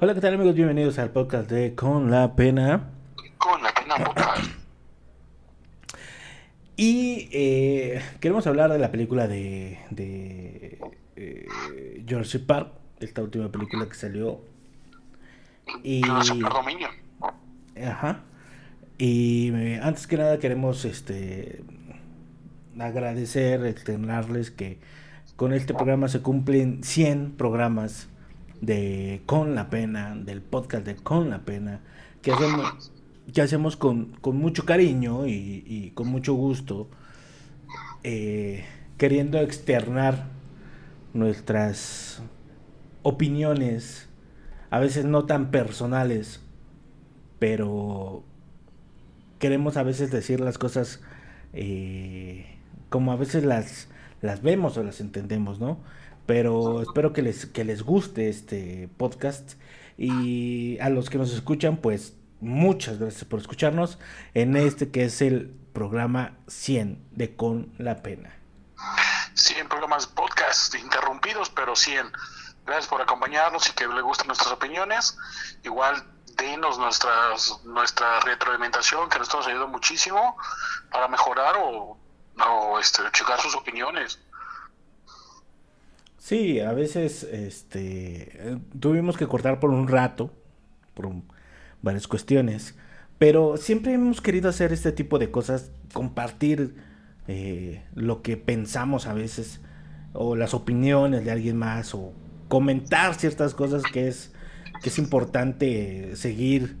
Hola, ¿qué tal amigos? Bienvenidos al podcast de Con la Pena. Con la Pena Podcast. Y eh, queremos hablar de la película de, de eh, Jurassic Park, esta última película que salió. Y... Ajá. Y eh, antes que nada queremos este agradecer, externarles que con este programa se cumplen 100 programas de Con la Pena, del podcast de Con la Pena, que hacemos, que hacemos con, mucho cariño y, con mucho gusto, eh, queriendo externar nuestras opiniones, a veces no tan personales, pero queremos a veces decir las cosas eh, como a veces las, las vemos o las entendemos, ¿no? Pero espero que les, que les guste este podcast. Y a los que nos escuchan, pues muchas gracias por escucharnos en este que es el programa 100 de Con la Pena. 100 programas podcast interrumpidos, pero 100. Gracias por acompañarnos y que le gusten nuestras opiniones. Igual denos nuestras, nuestra retroalimentación, que nos ayudando muchísimo para mejorar o, o este, checar sus opiniones. Sí, a veces este, tuvimos que cortar por un rato, por varias cuestiones, pero siempre hemos querido hacer este tipo de cosas, compartir eh, lo que pensamos a veces, o las opiniones de alguien más, o comentar ciertas cosas que es, que es importante seguir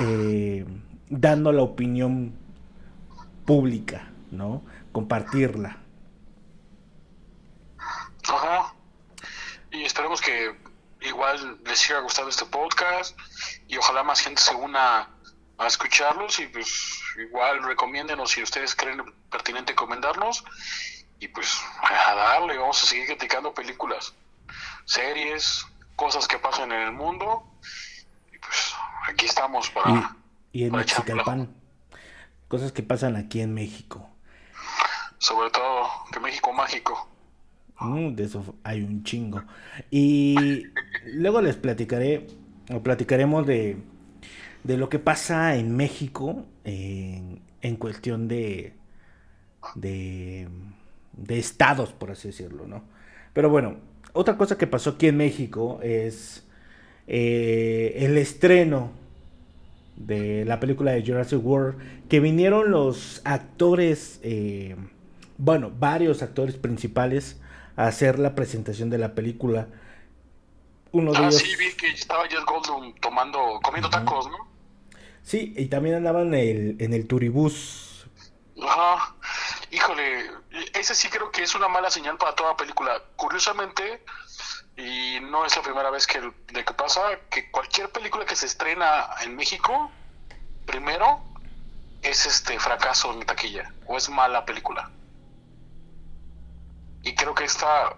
eh, dando la opinión pública, ¿no? Compartirla. Ajá. Y esperemos que igual les siga gustando este podcast y ojalá más gente se una a escucharlos y pues igual recomiéndenos si ustedes creen pertinente comentarnos y pues a darle, vamos a seguir criticando películas, series, cosas que pasan en el mundo y pues aquí estamos para... Y, en Mexicalpan, cosas que pasan aquí en México. Sobre todo, que México mágico. De eso hay un chingo. Y luego les platicaré, o platicaremos de, de lo que pasa en México en, en cuestión de, de, de, estados, por así decirlo, ¿no? Pero bueno, otra cosa que pasó aquí en México es eh, el estreno de la película de Jurassic World, que vinieron los actores, eh, bueno, varios actores principales hacer la presentación de la película. Uno de ah, sí, vi que estaba Jeff Goldblum tomando, comiendo tacos, ¿no? Sí, y también andaban en el, en el turibús. Ajá. Híjole, ese sí creo que es una mala señal para toda película. Curiosamente, y no es la primera vez que, de que pasa, que cualquier película que se estrena en México, primero es este fracaso en taquilla, o es mala película. Y creo que esta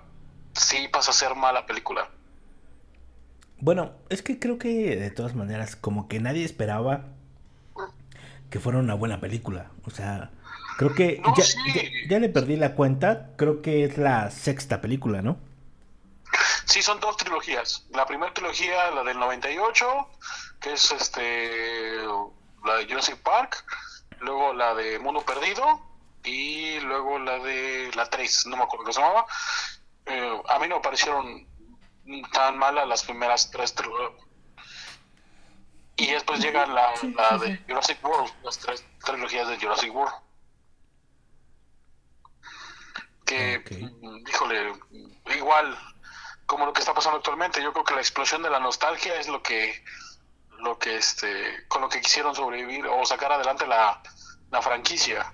sí pasa a ser mala película. Bueno, es que creo que de todas maneras, como que nadie esperaba que fuera una buena película. O sea, creo que ya, le perdí la cuenta. Creo que es la sexta película, ¿no? Sí, son dos trilogías. La primera trilogía, la del 98, que es este la de Jurassic Park. Luego la de Mundo Perdido y luego la de la 3, no me acuerdo qué se llamaba. Eh, a mí no me parecieron tan malas las primeras tres y después llega la, la de Jurassic World, las tres trilogías de Jurassic World. Que, híjole, igual como lo que está pasando actualmente, yo creo que la explosión de la nostalgia es lo que, lo que este, con lo que quisieron sobrevivir o sacar adelante la, la franquicia.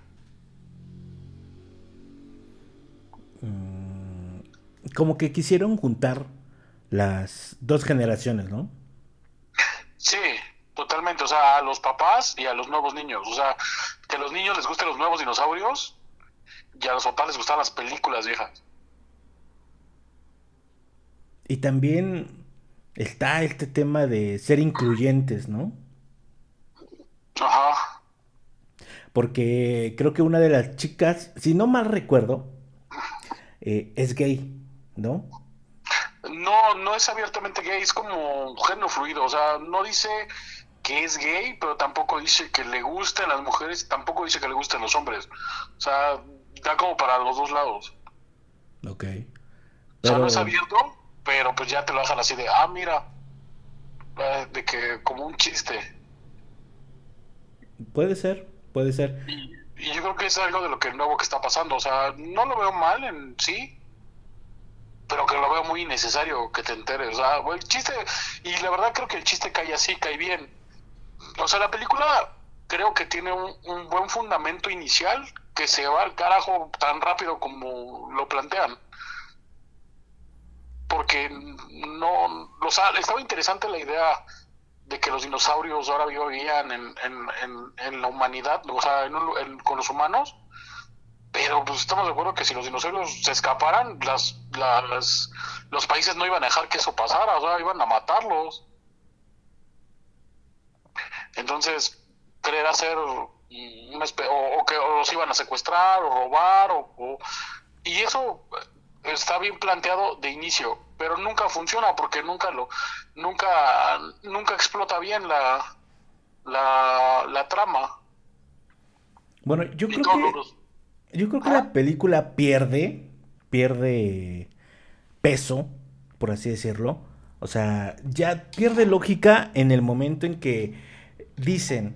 Como que quisieron juntar las dos generaciones, ¿no? Sí, totalmente. O sea, a los papás y a los nuevos niños. O sea, que a los niños les gusten los nuevos dinosaurios y a los papás les gustan las películas viejas. Y también está este tema de ser incluyentes, ¿no? Ajá. Porque creo que una de las chicas, si no mal recuerdo, eh, es gay. ¿No? no, no es abiertamente gay, es como género fluido, o sea, no dice que es gay, pero tampoco dice que le gusten las mujeres, tampoco dice que le gusten los hombres. O sea, da como para los dos lados. Ok. O sea, no es abierto, pero pues ya te lo dejan así de, ah, mira, eh, de que como un chiste. Puede ser, puede ser. Y, y yo creo que es algo de lo que nuevo que está pasando. O sea, no lo veo mal en sí, pero que lo veo muy innecesario que te enteres. O sea, el chiste, y la verdad creo que el chiste cae así, cae bien. O sea, la película creo que tiene un, buen fundamento inicial que se va al carajo tan rápido como lo plantean. Porque no, o sea, estaba interesante la idea de que los dinosaurios ahora vivían en, en, en, la humanidad, o sea, con los humanos, pero pues estamos de acuerdo que si los dinosaurios se escaparan, las, las, los países no iban a dejar que eso pasara, o sea, iban a matarlos. Entonces, querer hacer una o, que los iban a secuestrar o robar, o, y eso está bien planteado de inicio, pero nunca funciona porque nunca lo, nunca, nunca explota bien la, la, la trama. Bueno, yo creo que yo creo que la película pierde, pierde peso, por así decirlo. O sea, ya pierde lógica en el momento en que dicen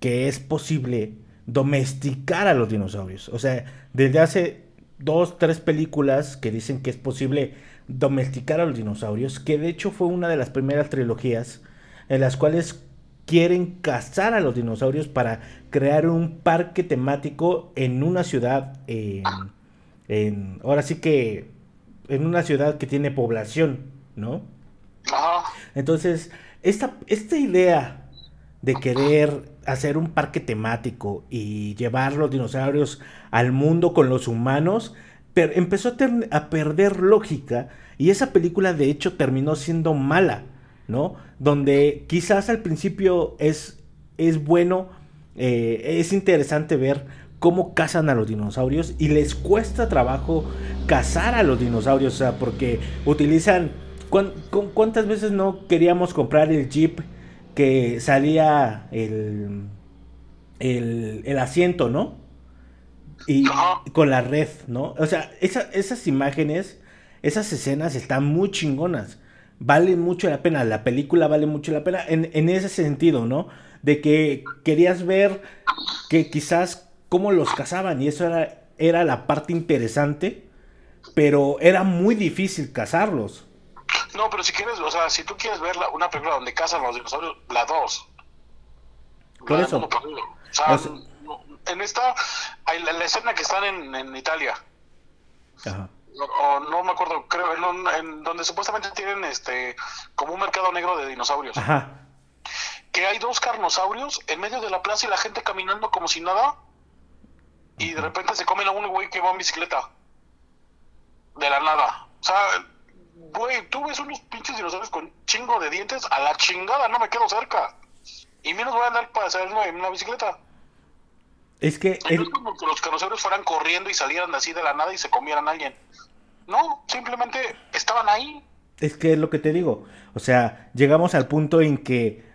que es posible domesticar a los dinosaurios. O sea, desde hace dos, tres películas que dicen que es posible domesticar a los dinosaurios, que de hecho fue una de las primeras trilogías en las cuales quieren cazar a los dinosaurios para crear un parque temático en una ciudad, en, ahora sí que en una ciudad que tiene población, ¿no? Entonces, esta, esta idea de querer hacer un parque temático y llevar los dinosaurios al mundo con los humanos, empezó a, a perder lógica y esa película de hecho terminó siendo mala ¿no? Donde quizás al principio es, es bueno, eh, es interesante ver cómo cazan a los dinosaurios y les cuesta trabajo cazar a los dinosaurios, o sea, porque utilizan... ¿Cuántas veces no queríamos comprar el jeep que salía el, el, asiento, ¿no? Y con la red, ¿no? O sea, esas imágenes, esas escenas están muy chingonas vale mucho la pena, la película vale mucho la pena en, ese sentido, ¿no? De que querías ver que quizás cómo los cazaban y eso era, era la parte interesante, pero era muy difícil cazarlos. No, pero si quieres, o sea, si tú quieres ver una película donde cazan los dinosaurios, la 2. Por eso. O sea, en esta, hay la, escena que están en, en Italia. Ajá no, no me acuerdo, creo, en, donde supuestamente tienen este como un mercado negro de dinosaurios. Ajá. Que hay dos carnosaurios en medio de la plaza y la gente caminando como si nada. Y de repente se comen a un güey que va en bicicleta. De la nada. O sea, güey, tú ves unos pinches dinosaurios con chingo de dientes, a la chingada, no me quedo cerca. Y menos voy a andar para hacerlo en una bicicleta. Es que. es como que los carnosaurios fueran corriendo y salieran así de la nada y se comieran a alguien. No, simplemente estaban ahí. Es que es lo que te digo. O sea, llegamos al punto en que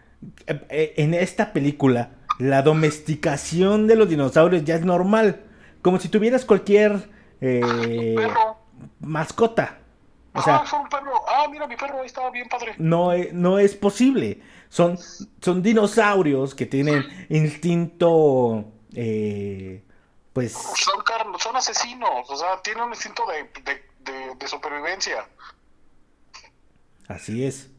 eh, eh, en esta película la domesticación de los dinosaurios ya es normal. Como si tuvieras cualquier eh, mascota. O sea, ah, un perro. Ah, mira, mi perro estaba bien padre. No, no es posible. Son, son dinosaurios que tienen instinto. pues. Son, son asesinos. O sea, tienen un instinto de de, supervivencia. Así es.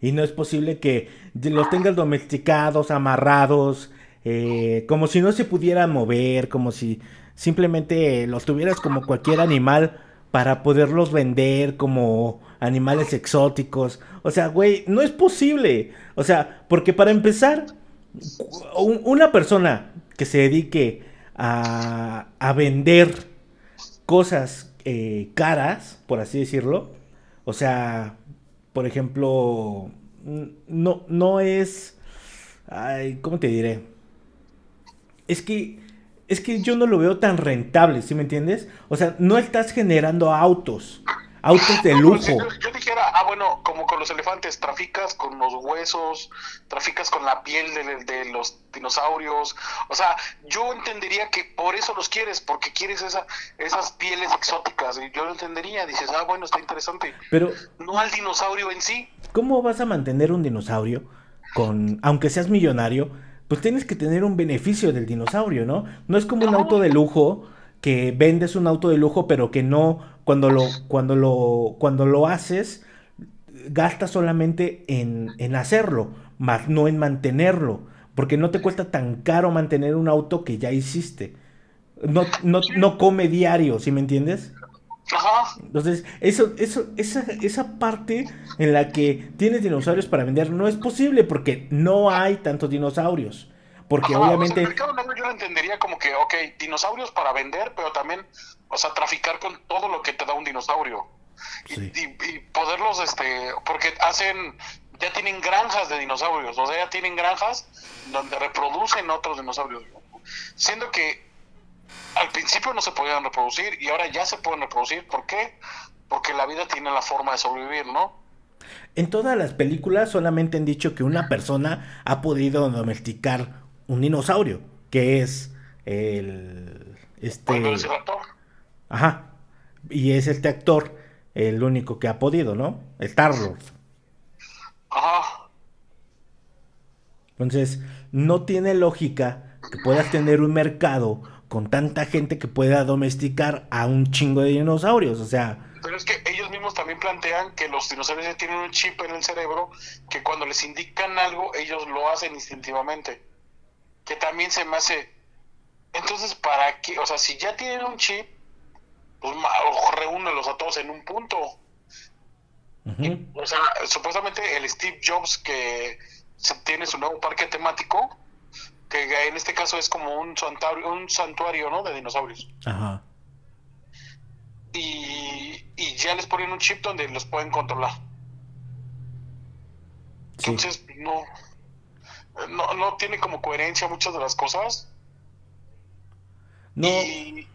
Y no es posible que los tengas domesticados, amarrados, eh, como si no se pudieran mover, como si simplemente los tuvieras como cualquier animal para poderlos vender como animales exóticos. O sea, güey, no es posible. O sea, porque para empezar, una persona que se dedique a, a vender cosas eh, caras, por así decirlo. O sea, por ejemplo, no, no es... Ay, ¿cómo te diré? Es que, es que yo no lo veo tan rentable, ¿sí me entiendes? O sea, no estás generando autos, autos de lujo. yo, dijera, bueno, como con los elefantes, traficas con los huesos, traficas con la piel de, los dinosaurios. O sea, yo entendería que por eso los quieres, porque quieres esa, esas pieles exóticas. Y yo lo entendería, dices, ah, bueno, está interesante. Pero. No al dinosaurio en sí. ¿Cómo vas a mantener un dinosaurio con, aunque seas millonario? Pues tienes que tener un beneficio del dinosaurio, ¿no? No es como un auto de lujo que vendes un auto de lujo, pero que no, cuando lo, cuando lo, cuando lo haces, gastas solamente en, en hacerlo, más no en mantenerlo, porque no te cuesta tan caro mantener un auto que ya hiciste. No, no, no come diario, ¿sí me entiendes? Entonces, eso, eso, esa, esa parte en la que tienes dinosaurios para vender no es posible porque no hay tantos dinosaurios. Porque obviamente. el mercado negro yo lo entendería como que, ok, dinosaurios para vender, pero también, o sea, traficar con todo lo que te da un dinosaurio. Y, poderlos, este, porque hacen, ya tienen granjas de dinosaurios, o sea, ya tienen granjas donde reproducen otros dinosaurios. Siendo que al principio no se podían reproducir y ahora ya se pueden reproducir. ¿Por qué? Porque la vida tiene la forma de sobrevivir, ¿no? En todas las películas solamente han dicho que una persona ha podido domesticar un dinosaurio, que es el... Este... Ajá. Y es este actor el único que ha podido, ¿no? El Star-Lord. Ajá. Entonces, no tiene lógica que puedas tener un mercado con tanta gente que pueda domesticar a un chingo de dinosaurios, o sea... Pero es que ellos mismos también plantean que los dinosaurios tienen un chip en el cerebro que cuando les indican algo, ellos lo hacen instintivamente que también se me hace. Entonces, ¿para qué? O sea, si ya tienen un chip, pues reúnelos a todos en un punto. o sea, supuestamente el Steve Jobs que tiene su nuevo parque temático, que en este caso es como un santuario, un santuario ¿no? De dinosaurios. Ajá. Y, y ya les ponen un chip donde los pueden controlar. Entonces, no, no, no tiene como coherencia muchas de las cosas. No. Y,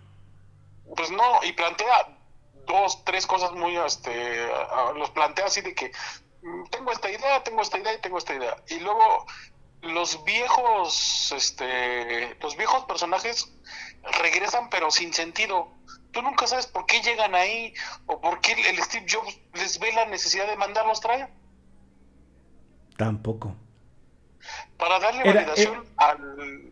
pues no, y plantea dos, tres cosas muy, este, los plantea así de que mm, tengo esta idea, tengo esta idea y tengo esta idea. Y luego los viejos, este, los viejos personajes regresan pero sin sentido. Tú nunca sabes por qué llegan ahí o por qué el Steve Jobs les ve la necesidad de mandarlos traer. Tampoco para darle validación al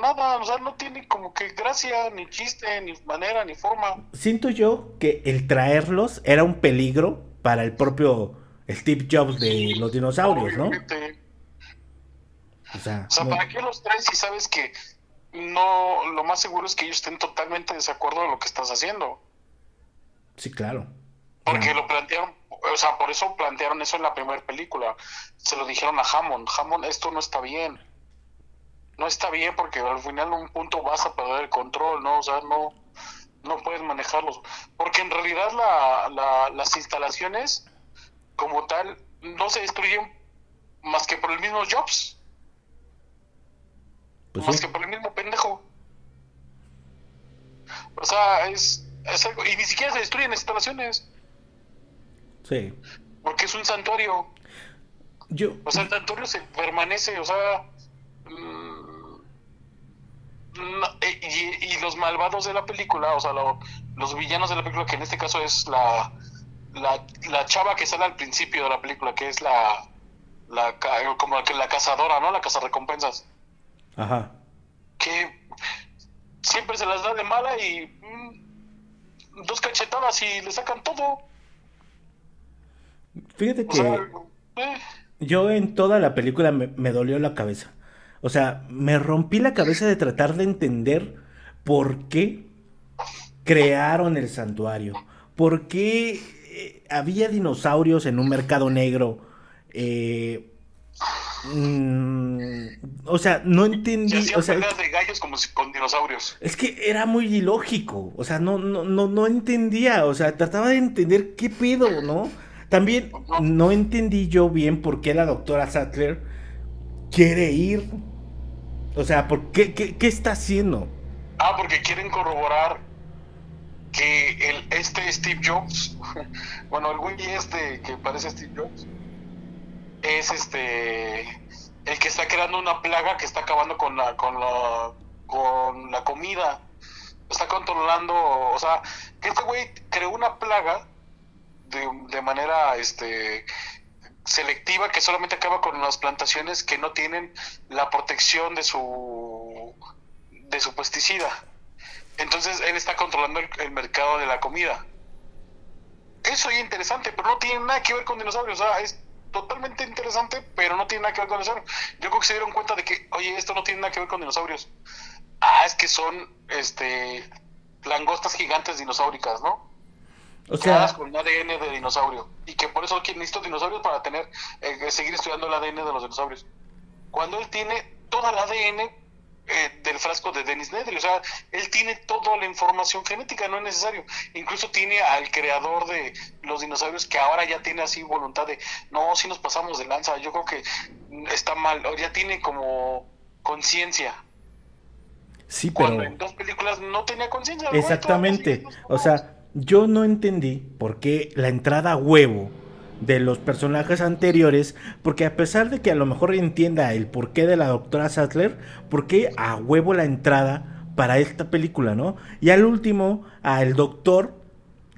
nada, o sea, no tiene como que gracia, ni chiste, ni manera, ni forma. Siento yo que el traerlos era un peligro para el propio Steve Jobs de los dinosaurios, ¿no? O sea, ¿para qué los traes si sabes que no, lo más seguro es que ellos estén totalmente de desacuerdo de lo que estás haciendo? Sí, claro. Porque lo plantearon o sea, por eso plantearon eso en la primera película. Se lo dijeron a Hammond, Hammond, esto no está bien. No está bien porque al final en un punto vas a perder el control, ¿no? O sea, no, no puedes manejarlos. Porque en realidad la, las instalaciones como tal no se destruyen más que por el mismo Jobs. Pues más que por el mismo pendejo. O sea, es, es algo, y ni siquiera se destruyen instalaciones. Sí. Porque es un santuario. Yo... O sea, el santuario se permanece, o sea... Mm, y, los malvados de la película, o sea, los villanos de la película, que en este caso es la, la, chava que sale al principio de la película, que es la, la como que la cazadora, ¿no? La recompensas Ajá. Que siempre se las da de mala y mm, dos cachetadas y le sacan todo. Fíjate que eh. yo en toda la película me, dolió la cabeza. O sea, me rompí la cabeza de tratar de entender por qué crearon el santuario. ¿Por qué eh, había dinosaurios en un mercado negro? Eh, mm, o sea, no entendí. o sea, de gallos como con dinosaurios. Es que era muy ilógico. O sea, no, no, no, no entendía. O sea, trataba de entender qué pedo, ¿no? También no entendí yo bien por qué la doctora Sattler quiere ir. O sea, ¿por qué, qué, está haciendo? Ah, porque quieren corroborar que el, este Steve Jobs, bueno, el güey este que parece Steve Jobs, es este el que está creando una plaga que está acabando con la con la con la comida está controlando o sea que este güey creó una plaga de, manera este selectiva que solamente acaba con las plantaciones que no tienen la protección de su de su pesticida entonces él está controlando el, mercado de la comida eso es interesante pero no tiene nada que ver con dinosaurios o sea es totalmente interesante, pero no tiene nada que ver con dinosaurios. Yo creo que se dieron cuenta de que, oye, esto no tiene nada que ver con dinosaurios. Ah, es que son este langostas gigantes dinosauricas, ¿no? O sea, con ADN de dinosaurio. Y que por eso necesito dinosaurios para tener, eh, seguir estudiando el ADN de los dinosaurios. Cuando él tiene toda el ADN eh, del frasco de Dennis Nedry. O sea, él tiene toda la información genética, no es necesario. Incluso tiene al creador de los dinosaurios que ahora ya tiene así voluntad de, no, si nos pasamos de lanza, yo creo que está mal, o ya tiene como conciencia. Sí, pero... Cuando en dos películas no tenía conciencia. Exactamente. O sea, yo no entendí por qué la entrada a huevo de los personajes anteriores, porque a pesar de que a lo mejor entienda el porqué de la doctora Sattler, ¿por qué a huevo la entrada para esta película, no? Y al último, al doctor,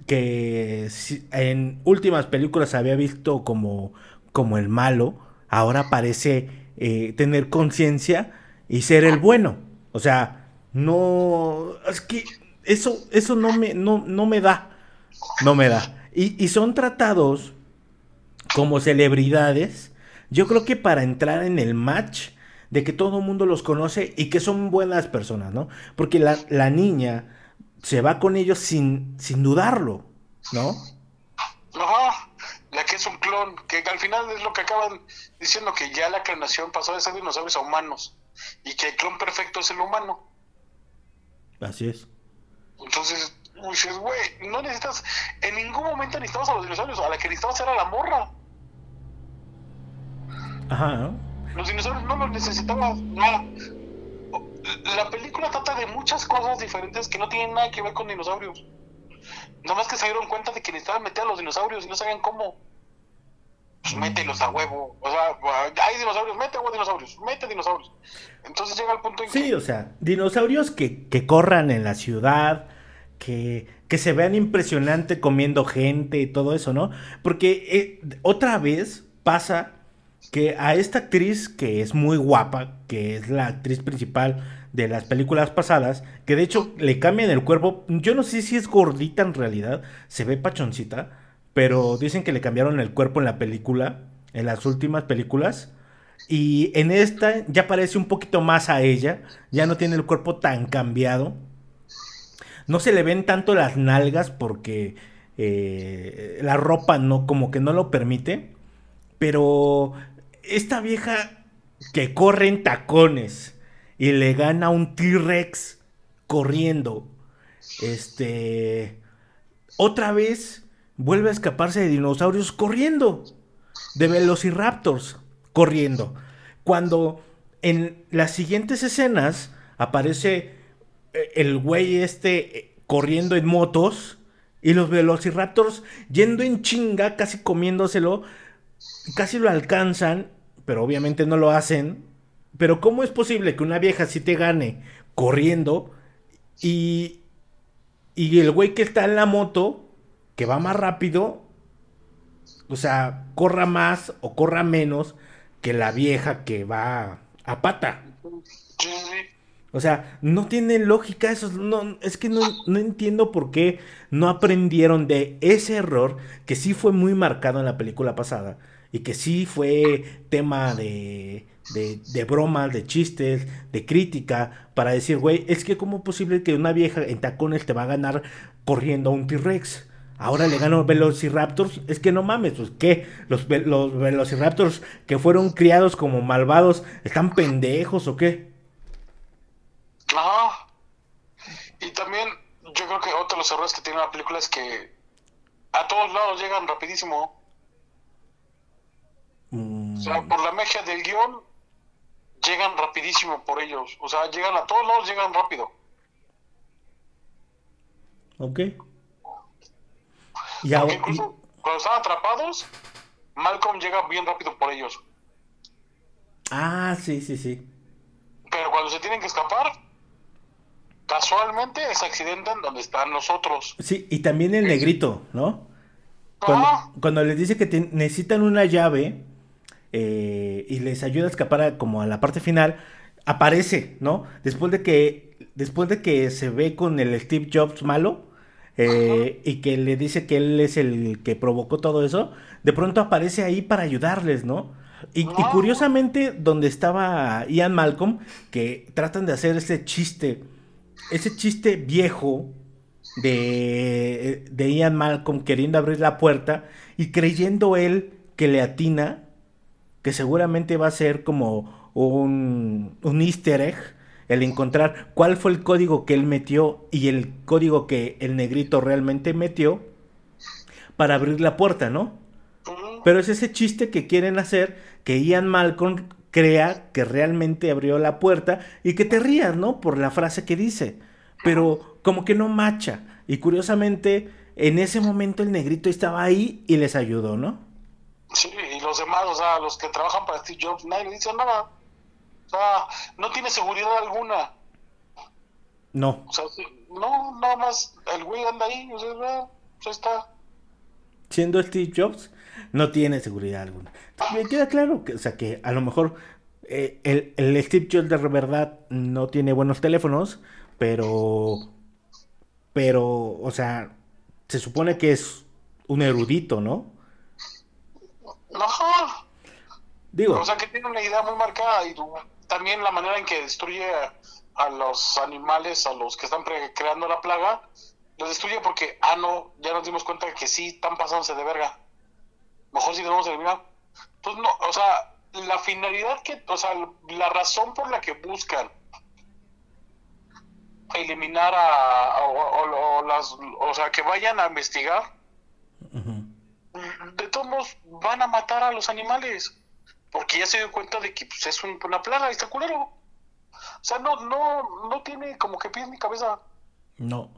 que en últimas películas había visto como, como el malo, ahora parece eh, tener conciencia y ser el bueno. O sea, no, es que eso, eso no me, no, no me da, no me da. Y, y son tratados como celebridades, yo creo que para entrar en el match de que todo el mundo los conoce y que son buenas personas, ¿no? Porque la, niña se va con ellos sin, sin dudarlo, ¿no? Ajá, la que es un clon, que al final es lo que acaban diciendo, que ya la clonación pasó de ser dinosaurios a humanos y que el clon perfecto es el humano. Así es. Entonces, güey, no necesitas, en ningún momento necesitamos a los dinosaurios, a la que necesitamos era la morra. Ajá. Los dinosaurios no los necesitaba nada. La película trata de muchas cosas diferentes que no tienen nada que ver con dinosaurios. Nada más que se dieron cuenta de que necesitaban meter a los dinosaurios y no sabían cómo. Pues mételos a huevo. O sea, hay dinosaurios, mete a dinosaurios, mete dinosaurios. Entonces llega el punto en que. Sí, o sea, dinosaurios que, que corran en la ciudad, que, se vean impresionante comiendo gente y todo eso, ¿no? Porque eh, otra vez pasa que a esta actriz que es muy guapa, que es la actriz principal de las películas pasadas, que de hecho le cambian el cuerpo, yo no sé si es gordita en realidad, se ve pachoncita, pero dicen que le cambiaron el cuerpo en la película, en las últimas películas. Y en esta ya parece un poquito más a ella, ya no tiene el cuerpo tan cambiado. No se le ven tanto las nalgas porque eh, la ropa no, como que no lo permite. Pero esta vieja que corre en tacones y le gana un T-Rex corriendo. Este. Otra vez vuelve a escaparse de dinosaurios corriendo. De velociraptors corriendo. Cuando en las siguientes escenas aparece el güey este eh, corriendo en motos y los velociraptors yendo en chinga, casi comiéndoselo, casi lo alcanzan pero obviamente no lo hacen. Pero ¿cómo es posible que una vieja sí te gane corriendo y, y el güey que está en la moto, que va más rápido, o sea, corra más o corra menos que la vieja que va a pata? O sea, no tiene lógica eso. No, es que no, no, entiendo por qué no aprendieron de ese error que sí fue muy marcado en la película pasada y que sí fue tema de, de, de bromas, de chistes, de crítica, para decir, güey, es que cómo es posible que una vieja en tacones te va a ganar corriendo a un T-Rex. Ahora le gano Velociraptors. Es que no mames, pues qué, los Velociraptors que fueron criados como malvados, ¿están pendejos o qué? No. Y también yo creo que otro de los errores que tiene la película es que a todos lados llegan rapidísimo. O sea, por la magia del guion, llegan rapidísimo por ellos. O sea, llegan a todos lados, llegan rápido. Ok. Y ahora, incluso cuando están atrapados, Malcolm llega bien rápido por ellos. Ah, sí, sí, sí. Pero cuando se tienen que escapar, casualmente es accidente en donde están los otros. Sí, y también el negrito, ¿no? Cuando, les dice que necesitan una llave eh, y les ayuda a escapar como a la parte final, aparece, ¿no? Después de que, después de que se ve con el Steve Jobs malo eh, y que le dice que él es el que provocó todo eso, de pronto aparece ahí para ayudarles, ¿no? Y, y, curiosamente, donde estaba Ian Malcolm, que tratan de hacer ese chiste, ese chiste viejo de, de Ian Malcolm queriendo abrir la puerta y creyendo él que le atina, que seguramente va a ser como un, un easter egg, el encontrar cuál fue el código que él metió y el código que el negrito realmente metió para abrir la puerta, ¿no? Pero es ese chiste que quieren hacer que Ian Malcolm crea que realmente abrió la puerta y que te rías, ¿no? Por la frase que dice. Pero como que no macha. Y curiosamente, en ese momento el negrito estaba ahí y les ayudó, ¿no? Sí, y los demás, o sea, los que trabajan para Steve Jobs, nadie le dice nada. O sea, no tiene seguridad alguna. No. O sea, no, nada más el güey anda ahí, o sea, pues está. Siendo Steve Jobs, no tiene seguridad alguna. Me queda claro que, o sea, que a lo mejor eh, el, el Steve Jobs de verdad no tiene buenos teléfonos, pero pero, o sea, se supone que es un erudito, ¿no? Ajá. Digo. O sea, que tiene una idea muy marcada y también la manera en que destruye a, los animales, a los que están creando la plaga, los destruye porque, ah, no, ya nos dimos cuenta que sí están pasándose de verga. Mejor si debemos eliminar. Entonces, no, o sea, la finalidad que, o sea, la razón por la que buscan eliminar a, o, las, o sea, que vayan a investigar, de todos modos van a matar a los animales, porque ya se dio cuenta de que pues, es una plaga, está culero. O sea, no, no, no tiene como que pies ni cabeza. No.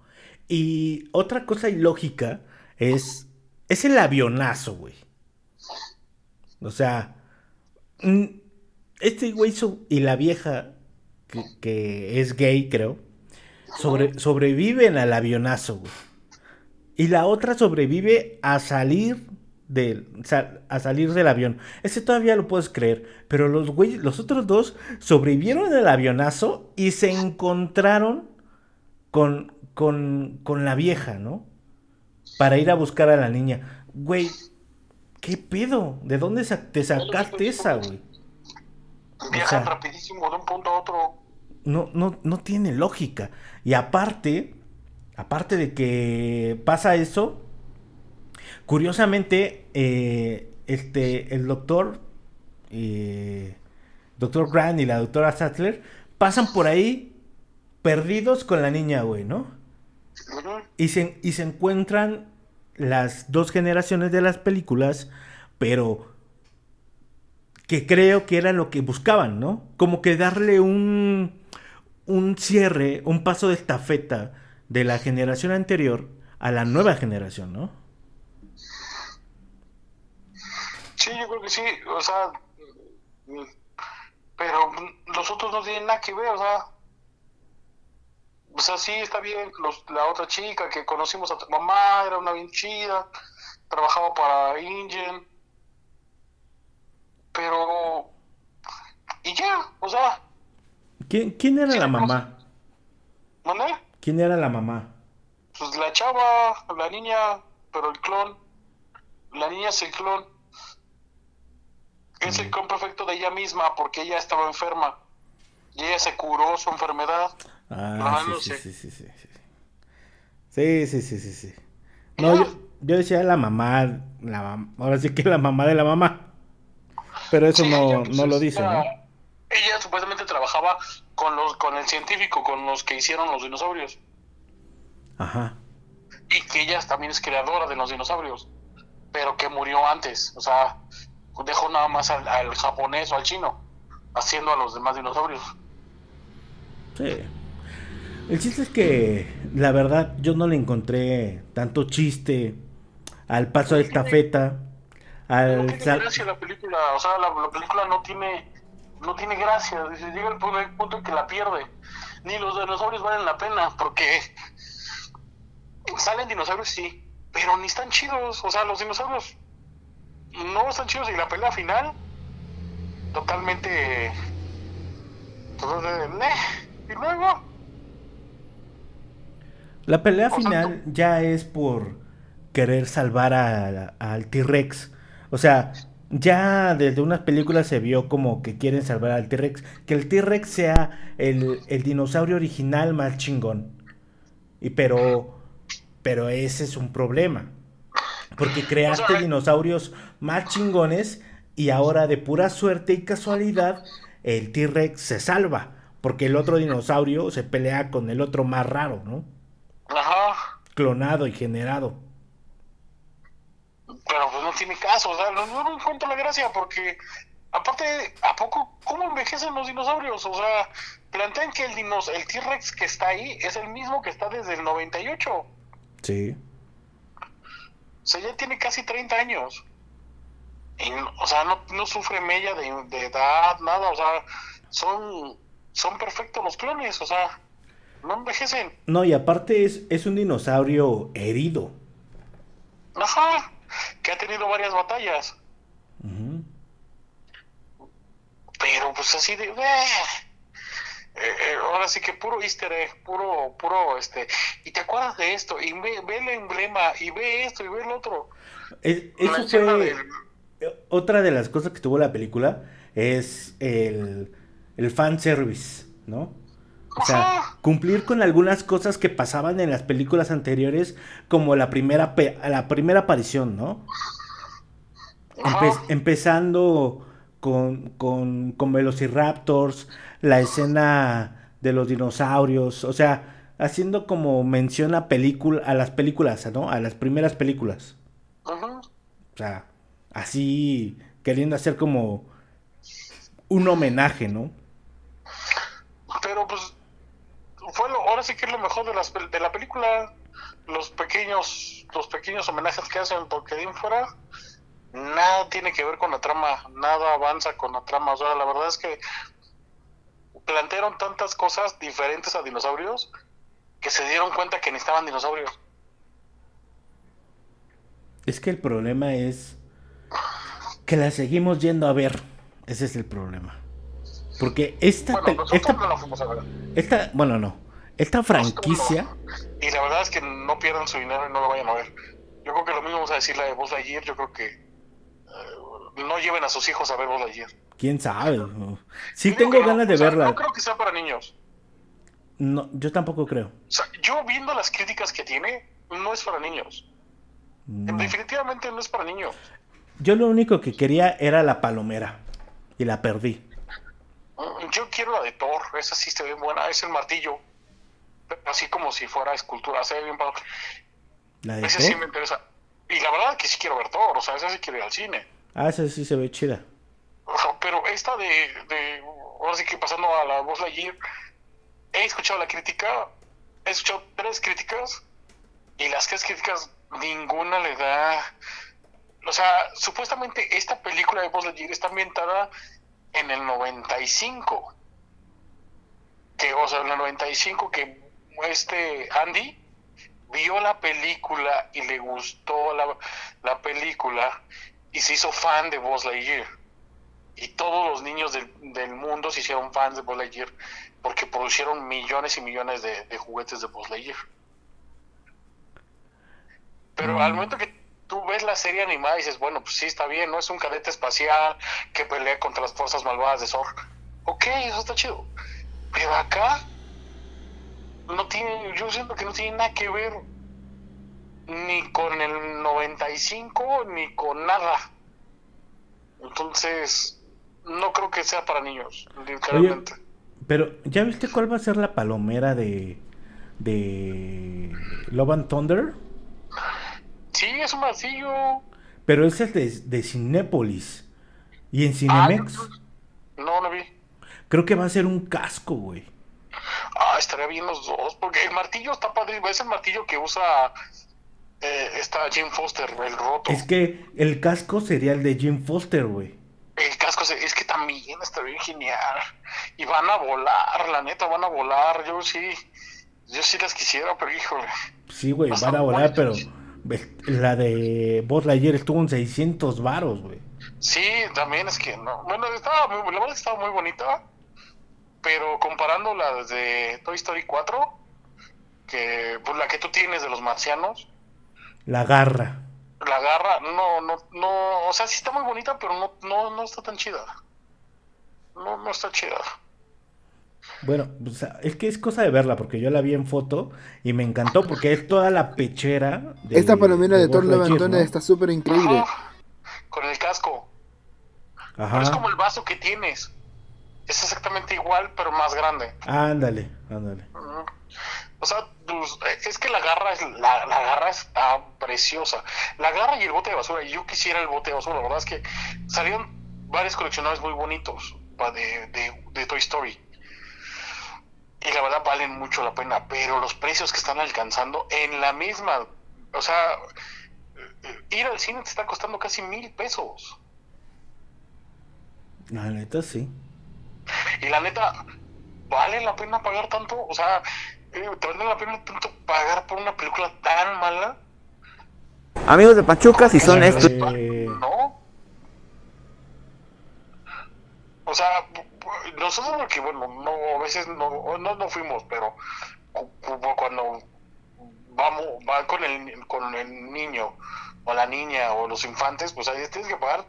Y otra cosa ilógica es, es el avionazo, güey. O sea, mm, este güey y la vieja, que, que es gay, creo, sobre, sobreviven al avionazo, güey. Y la otra sobrevive a salir del, a salir del avión. Ese todavía lo puedes creer. Pero los güeyes, los otros dos sobrevivieron al avionazo y se encontraron con, con, con la vieja, ¿no? Para ir a buscar a la niña. Güey, ¿qué pedo? ¿De dónde te sacaste esa, güey? Viajan rapidísimo de un punto a otro no, no, no tiene lógica. Y aparte, aparte de que pasa eso, curiosamente, eh, este, el doctor, eh, doctor Grant y la doctora Sattler pasan por ahí perdidos con la niña, güey, ¿no? Y se, y se encuentran las dos generaciones de las películas, pero que creo que era lo que buscaban, ¿no? Como que darle un un cierre, un paso de estafeta de la generación anterior a la nueva generación, ¿no? Sí, yo creo que sí, o sea, pero los otros no tienen nada que ver, o sea, o sea, sí está bien, la otra chica que conocimos a tu mamá era una bien chida, trabajaba para Ingen, pero, y ya, o sea, ¿Quién, era la mamá? ¿Dónde? ¿Quién era la mamá? Pues la chava, la niña, pero el clon. La niña es el clon. Es el clon perfecto de ella misma porque ella estaba enferma. Y ella se curó su enfermedad. Ah, sí, sí, sí, sí, sí. Sí, sí, sí, sí, No, yo, decía la mamá, la ahora sí que la mamá de la mamá. Pero eso no, pues, no lo dice, ¿no? Ella supuestamente trabajaba con los con el científico, con los que hicieron los dinosaurios. Ajá. Y que ella también es creadora de los dinosaurios, pero que murió antes, o sea, dejó nada más al, al japonés o al chino haciendo a los demás dinosaurios. Sí. El chiste es que, la verdad, yo no le encontré tanto chiste al paso de estafeta. Al no tiene gracia la película, o sea, la, la, película no tiene, no tiene gracia. Llega el punto, el punto en que la pierde. Ni los dinosaurios valen la pena, porque salen dinosaurios, sí, pero ni están chidos. O sea, los dinosaurios no están chidos y la pelea final, totalmente. totalmente y luego. La pelea final ya es por querer salvar al T-Rex. O sea, ya desde unas películas se vio como que quieren salvar al T-Rex. Que el T-Rex sea el, el, dinosaurio original más chingón. Y pero, pero ese es un problema. Porque creaste dinosaurios más chingones y ahora de pura suerte y casualidad el T-Rex se salva. Porque el otro dinosaurio se pelea con el otro más raro, ¿no? Ajá. Clonado y generado. Pero pues no tiene caso, o sea, no, no encuentro la gracia porque, aparte, ¿a poco cómo envejecen los dinosaurios? O sea, plantean que el, dinos, el T-Rex que está ahí es el mismo que está desde el 98. Sí. O sea, ya tiene casi 30 años. Y, o sea, no, no sufre mella de, de, edad, nada, o sea, son, son perfectos los clones, o sea, no envejecen. No, y aparte es, es un dinosaurio herido. Ajá, que ha tenido varias batallas. Uh -huh. Pero pues así de... Eh, eh, ahora sí que puro easter egg, puro, puro, este... Y te acuerdas de esto, y ve, ve el emblema, y ve esto, y ve el otro. Es, eso fue... Del... Otra de las cosas que tuvo la película es el, el fanservice, ¿no? O sea, cumplir con algunas cosas que pasaban en las películas anteriores, como la primera, la primera aparición, ¿no? Empe empezando con, con, con, Velociraptors, la escena de los dinosaurios, o sea, haciendo como mención a, película, a las películas, ¿no? A las primeras películas. Ajá. O sea, así queriendo hacer como un homenaje, ¿no? Pero pues sí que es lo mejor de, las, de la película. Los pequeños, los pequeños homenajes que hacen porque de fuera, nada tiene que ver con la trama, nada avanza con la trama. O sea, la verdad es que plantearon tantas cosas diferentes a dinosaurios que se dieron cuenta que necesitaban dinosaurios. Es que el problema es que la seguimos yendo a ver. Ese es el problema. Porque esta. Bueno, esta, no la fuimos a ver. esta bueno, no. Esta franquicia. Y la verdad es que no pierdan su dinero y no lo vayan a ver. Yo creo que lo mismo vamos a decir la de Buzz Lightyear. Yo creo que. Uh, no lleven a sus hijos a ver Buzz Lightyear. Quién sabe. Sí, tengo ganas no, de o sea, verla. No creo que sea para niños. No, yo tampoco creo. O sea, yo viendo las críticas que tiene, no es para niños. No. Definitivamente no es para niños. Yo lo único que quería era la palomera. Y la perdí. Yo quiero la de Thor, esa sí está bien buena, es el martillo. Así como si fuera escultura, se ve bien padre. ¿La de Ese sí me interesa. Y la verdad que sí quiero ver Thor, o sea, esa sí quiero ir al cine. Ah, esa sí se ve chida. O sea, pero esta de, de, ahora sí que pasando a la voz Lightyear, he escuchado la crítica, he escuchado tres críticas, y las tres críticas, ninguna le da... O sea, supuestamente esta película de Buzz Lightyear está ambientada en el 95. Que, o sea, en el 95 que este Andy vio la película y le gustó la, la película y se hizo fan de Buzz Lightyear. Y todos los niños del, del mundo se hicieron fans de Buzz Lightyear porque producieron millones y millones de, de juguetes de Buzz Lightyear. Pero Mm. al momento que tú ves la serie animada y dices, bueno, pues sí, está bien, ¿no? Es un cadete espacial que pelea contra las fuerzas malvadas de Zorg. Ok, eso está chido. Pero acá no tiene, yo siento que no tiene nada que ver ni con el 95 ni con nada. Entonces, no creo que sea para niños, literalmente. Pero, ¿ya viste cuál va a ser la palomera de. de. Love and Thunder? Sí, es un martillo. Pero ese es de, de Cinépolis. Y en Ah, Cinemex, no, no vi. creo que va a ser un casco, güey. Ah, estaría bien los dos, porque el martillo está padre, es el martillo que usa eh, esta Jim Foster, el roto. Es que el casco sería el de Jim Foster, güey. El casco es que también está bien genial. Y van a volar, la neta, van a volar. Yo sí, yo sí las quisiera, pero híjole. Sí, güey, van a volar, pero la de Buzz Lightyear estuvo en 600 varos, güey. Sí, también es que no. Bueno, estaba muy, la verdad estaba muy bonita, pero comparando la de Toy Story 4, que pues la que tú tienes de los marcianos. La garra. La garra, no, no, no, o sea, sí está muy bonita, pero no, no, no está tan chida. No, no está chida. Bueno, es que es cosa de verla, porque yo la vi en foto y me encantó porque es toda la pechera. De, Esta palomera de, de Thor Levantona está súper increíble. con el casco. Ajá. es como el vaso que tienes. Es exactamente igual, pero más grande. Ándale, ándale. O sea, pues, es que la garra es la, la, garra está preciosa. La garra y el bote de basura. Yo quisiera el bote de basura. La verdad es que salieron varios coleccionables muy bonitos de, de, de Toy Story y la verdad valen mucho la pena, pero los precios que están alcanzando en la misma, o sea, ir al cine te está costando casi mil pesos. La neta sí. Y la neta, ¿vale la pena pagar tanto? O sea, eh, ¿te vale la pena tanto pagar por una película tan mala? Amigos de Pachuca, si son estos... No. O sea, nosotros porque bueno no a veces no no, no fuimos pero cuando vamos va con el con el niño o la niña o los infantes pues ahí tienes que pagar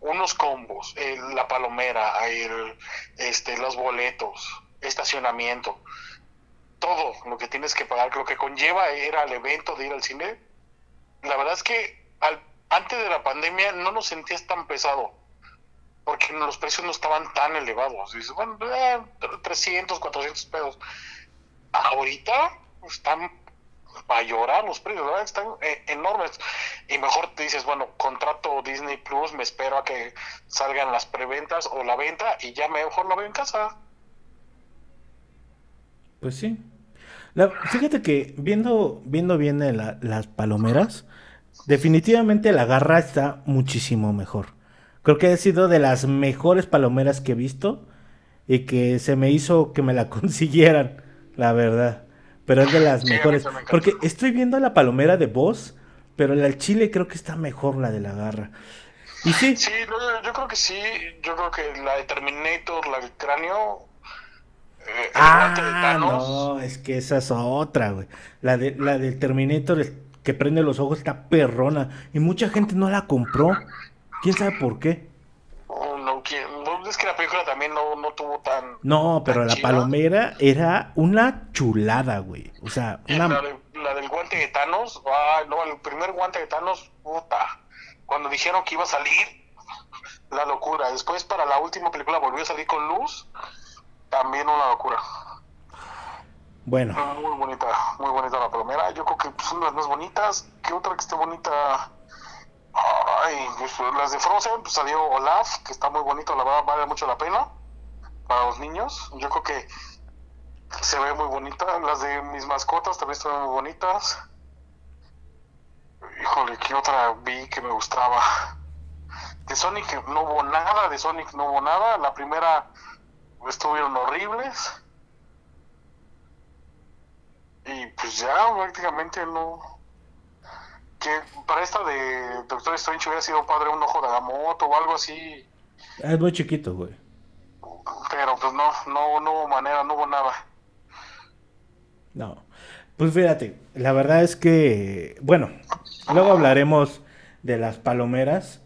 unos combos la palomera el, este los boletos estacionamiento todo lo que tienes que pagar lo que conlleva era el evento de ir al cine la verdad es que al, antes de la pandemia no nos sentías tan pesado porque los precios no estaban tan elevados. Dices, bueno, 300, 400 pesos. Ahorita están a llorar los precios, ¿verdad? están eh, enormes. Y mejor te dices, bueno, contrato Disney Plus, me espero a que salgan las preventas o la venta y ya mejor lo veo en casa. Pues sí. fíjate que viendo, viendo bien las palomeras, definitivamente la garra está muchísimo mejor. Creo que ha sido de las mejores palomeras que he visto y que se me hizo que me la consiguieran, la verdad. Pero es de las mejores. Porque estoy viendo la palomera de voz, pero la del chile creo que está mejor la de la garra. Y sí. Sí, yo creo que sí. Yo creo que la de Terminator, la del cráneo. Eh, ah, no, es que esa es otra, güey. La de la del Terminator que prende los ojos está perrona y mucha gente no la compró. ¿Quién sabe por qué? No, es que la película también no, no tuvo tan. No, pero la palomera era una chulada, güey. O sea, una... la, del guante de Thanos, ah, no, el primer guante de Thanos, puta. Cuando dijeron que iba a salir, la locura. Después, para la última película, volvió a salir con luz, también una locura. Bueno. Muy bonita, muy bonita la palomera. Yo creo que pues, son las más bonitas. ¿Qué otra que esté bonita? Ay, las de Frozen, pues salió Olaf, que está muy bonito, la verdad vale mucho la pena para los niños. Yo creo que se ve muy bonita. Las de mis mascotas también están muy bonitas. Híjole, ¿qué otra vi que me gustaba? De Sonic no hubo nada, de Sonic no hubo nada. La primera estuvieron horribles. Y pues ya prácticamente no que para esta de Doctor Strange hubiera sido padre un ojo de la moto o algo así. Es muy chiquito, güey. Pero pues no, no, no hubo manera, no hubo nada. No. Pues fíjate, la verdad es que, bueno, luego hablaremos de las palomeras,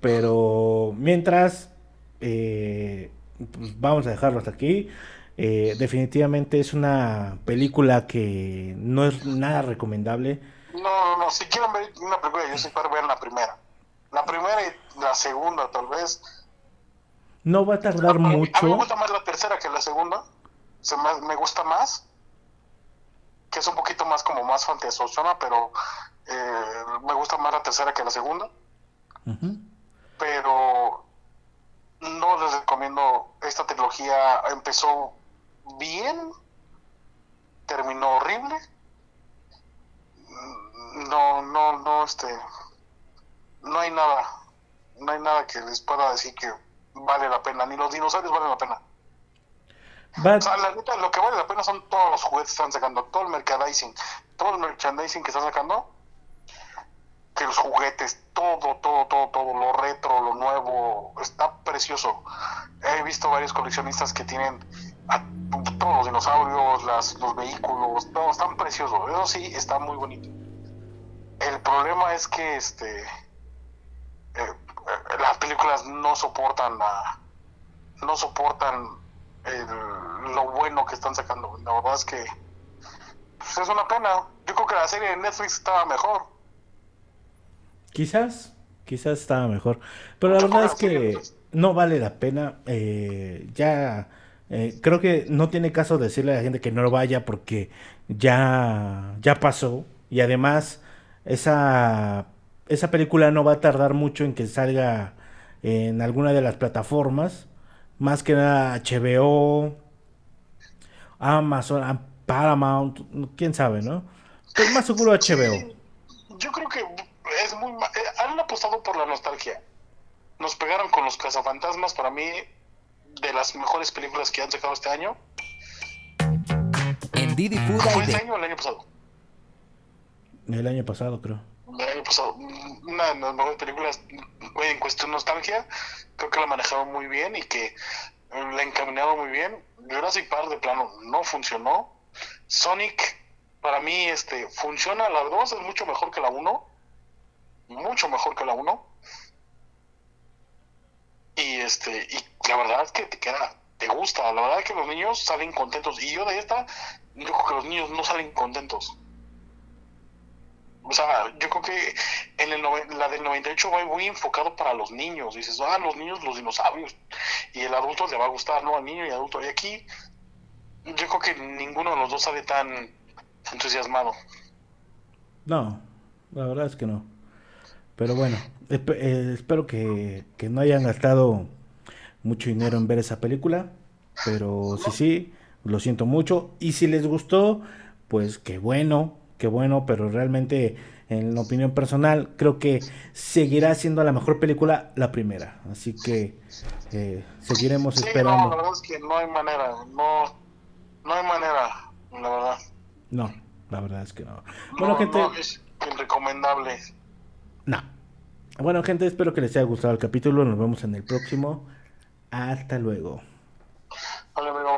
pero mientras, eh, pues vamos a dejarlo hasta aquí. Eh, definitivamente es una película que no es nada recomendable no, no, si quieren ver una película, yo sí para ver la primera. La primera y la segunda, tal vez. No va a tardar mucho. A mí me gusta más la tercera que la segunda. Se me, me gusta más. Que es un poquito más como más fantasosona, pero eh, me gusta más la tercera que la segunda. Pero no les recomiendo esta trilogía. Empezó bien, terminó horrible. No, no, no, este, no hay nada, no hay nada que les pueda decir que vale la pena, ni los dinosaurios valen la pena. O sea, la neta, lo que vale la pena son todos los juguetes que están sacando, todo el merchandising, todo el merchandising que están sacando, que los juguetes, todo, todo, todo, todo, lo retro, lo nuevo, está precioso. He visto varios coleccionistas que tienen todos los dinosaurios, las, los vehículos, todo, están preciosos. Eso sí, está muy bonito. El problema es que este eh, eh, las películas no soportan la, no soportan lo bueno que están sacando. La verdad es que pues, es una pena. Yo creo que la serie de Netflix estaba mejor. Quizás, quizás estaba mejor. Pero la verdad es que no vale la pena. Eh, ya creo que no tiene caso decirle a la gente que no lo vaya porque ya, ya pasó. Y además esa, esa película no va a tardar mucho en que salga en alguna de las plataformas. Más que nada HBO, Amazon, Paramount, quién sabe, ¿no? Pero más seguro HBO. Yo creo que es muy... Eh, han apostado por la nostalgia. Nos pegaron con los cazafantasmas, para mí, de las mejores películas que han sacado este año. En Didi Food ¿Fue este año o el año pasado? El año pasado, creo. El año pasado. Una de las mejores películas, en cuestión de nostalgia, creo que la manejaron muy bien y que la encaminaron muy bien. Jurassic Park de plano no funcionó. Sonic, para mí, este, funciona. La 2 es mucho mejor que la 1. Mucho mejor que la 1. Y este, y la verdad es que te queda, te gusta. La verdad es que los niños salen contentos. Y yo de esta, yo creo que los niños no salen contentos. O sea, yo creo que en el la del 98 va muy enfocado para los niños. Dices, ah, los niños, los dinosaurios. Y el adulto le va a gustar, ¿no? Al niño y adulto. Y aquí, yo creo que ninguno de los dos sale tan entusiasmado. No, la verdad es que no. Pero bueno, eh, espero que, que no hayan gastado mucho dinero en ver esa película. Pero si sí, lo siento mucho. Y si les gustó, pues qué bueno qué bueno, pero realmente en la opinión personal creo que seguirá siendo la mejor película la primera. Así que eh, seguiremos esperando. No, la verdad es que no hay manera, no, no hay manera, la verdad. No, la verdad es que no. Bueno, gente. No es recomendable. No. Bueno, gente, espero que les haya gustado el capítulo. Nos vemos en el próximo. Hasta luego. Hasta luego.